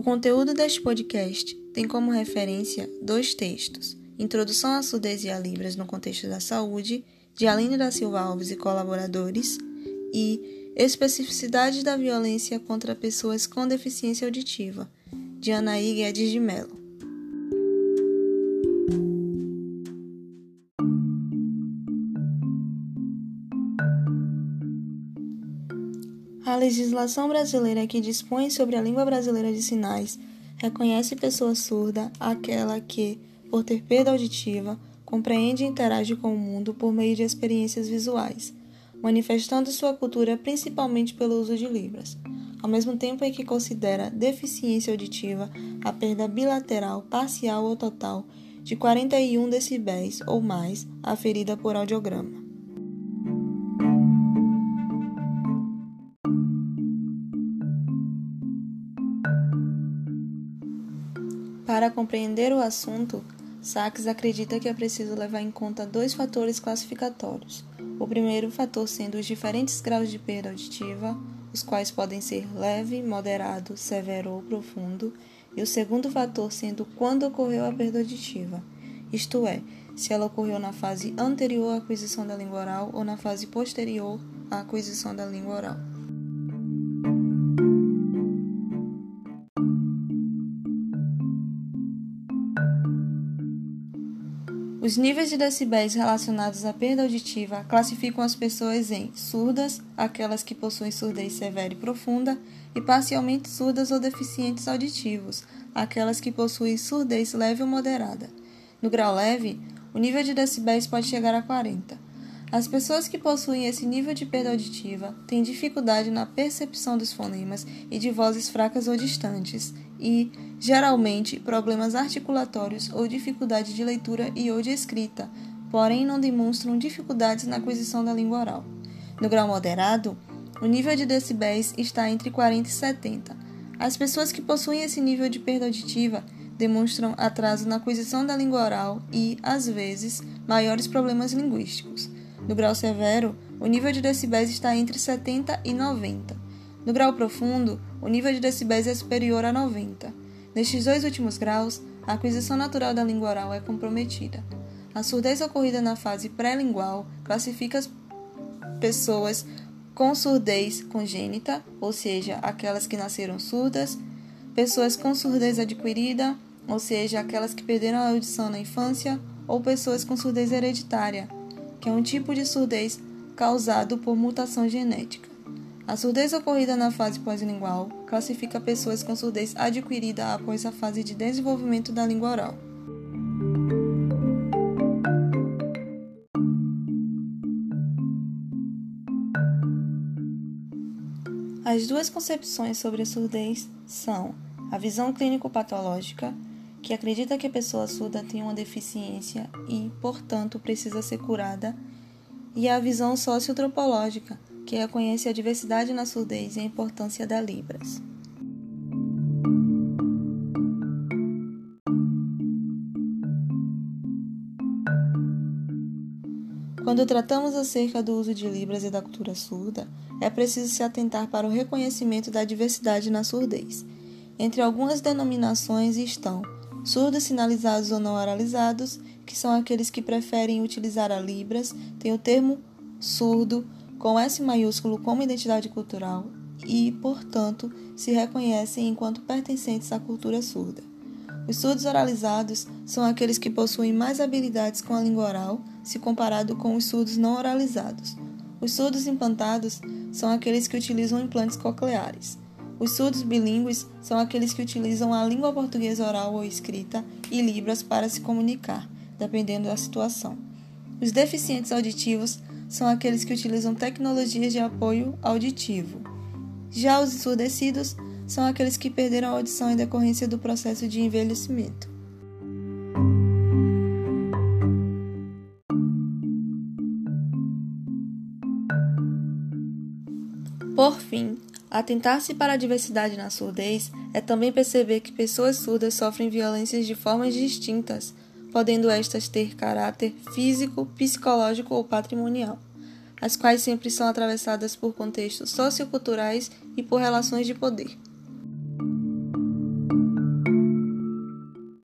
O conteúdo deste podcast tem como referência dois textos: Introdução à Surdez e a Libras no Contexto da Saúde, de Aline da Silva Alves e colaboradores, e Especificidades da Violência contra Pessoas com Deficiência Auditiva, de Anaí Guedes de Mello. A legislação brasileira que dispõe sobre a língua brasileira de sinais reconhece pessoa surda aquela que, por ter perda auditiva, compreende e interage com o mundo por meio de experiências visuais, manifestando sua cultura principalmente pelo uso de libras, ao mesmo tempo em que considera deficiência auditiva a perda bilateral, parcial ou total de 41 decibéis ou mais aferida por audiograma. Para compreender o assunto, Sachs acredita que é preciso levar em conta dois fatores classificatórios. O primeiro fator sendo os diferentes graus de perda auditiva, os quais podem ser leve, moderado, severo ou profundo, e o segundo fator sendo quando ocorreu a perda auditiva, isto é, se ela ocorreu na fase anterior à aquisição da língua oral ou na fase posterior à aquisição da língua oral. Os níveis de decibéis relacionados à perda auditiva classificam as pessoas em surdas, aquelas que possuem surdez severa e profunda, e parcialmente surdas ou deficientes auditivos, aquelas que possuem surdez leve ou moderada. No grau leve, o nível de decibéis pode chegar a 40. As pessoas que possuem esse nível de perda auditiva têm dificuldade na percepção dos fonemas e de vozes fracas ou distantes, e, geralmente, problemas articulatórios ou dificuldade de leitura e ou de escrita, porém não demonstram dificuldades na aquisição da língua oral. No grau moderado, o nível de decibéis está entre 40 e 70. As pessoas que possuem esse nível de perda auditiva demonstram atraso na aquisição da língua oral e, às vezes, maiores problemas linguísticos. No grau severo, o nível de decibéis está entre 70 e 90. No grau profundo, o nível de decibéis é superior a 90. Nestes dois últimos graus, a aquisição natural da língua oral é comprometida. A surdez ocorrida na fase pré-lingual classifica as pessoas com surdez congênita, ou seja, aquelas que nasceram surdas, pessoas com surdez adquirida, ou seja, aquelas que perderam a audição na infância, ou pessoas com surdez hereditária, que é um tipo de surdez causado por mutação genética. A surdez ocorrida na fase pós-lingual classifica pessoas com surdez adquirida após a fase de desenvolvimento da língua oral. As duas concepções sobre a surdez são a visão clínico-patológica, que acredita que a pessoa surda tem uma deficiência e, portanto, precisa ser curada, e a visão socioantropológica, que reconhece a diversidade na surdez e a importância da Libras. Quando tratamos acerca do uso de Libras e da cultura surda, é preciso se atentar para o reconhecimento da diversidade na surdez. Entre algumas denominações estão Surdos sinalizados ou não oralizados, que são aqueles que preferem utilizar a Libras, tem o termo surdo com S maiúsculo como identidade cultural e, portanto, se reconhecem enquanto pertencentes à cultura surda. Os surdos oralizados são aqueles que possuem mais habilidades com a língua oral se comparado com os surdos não oralizados. Os surdos implantados são aqueles que utilizam implantes cocleares. Os surdos bilíngues são aqueles que utilizam a língua portuguesa oral ou escrita e libras para se comunicar, dependendo da situação. Os deficientes auditivos são aqueles que utilizam tecnologias de apoio auditivo. Já os ensurdecidos são aqueles que perderam a audição em decorrência do processo de envelhecimento. Por fim, Atentar-se para a diversidade na surdez é também perceber que pessoas surdas sofrem violências de formas distintas, podendo estas ter caráter físico, psicológico ou patrimonial, as quais sempre são atravessadas por contextos socioculturais e por relações de poder.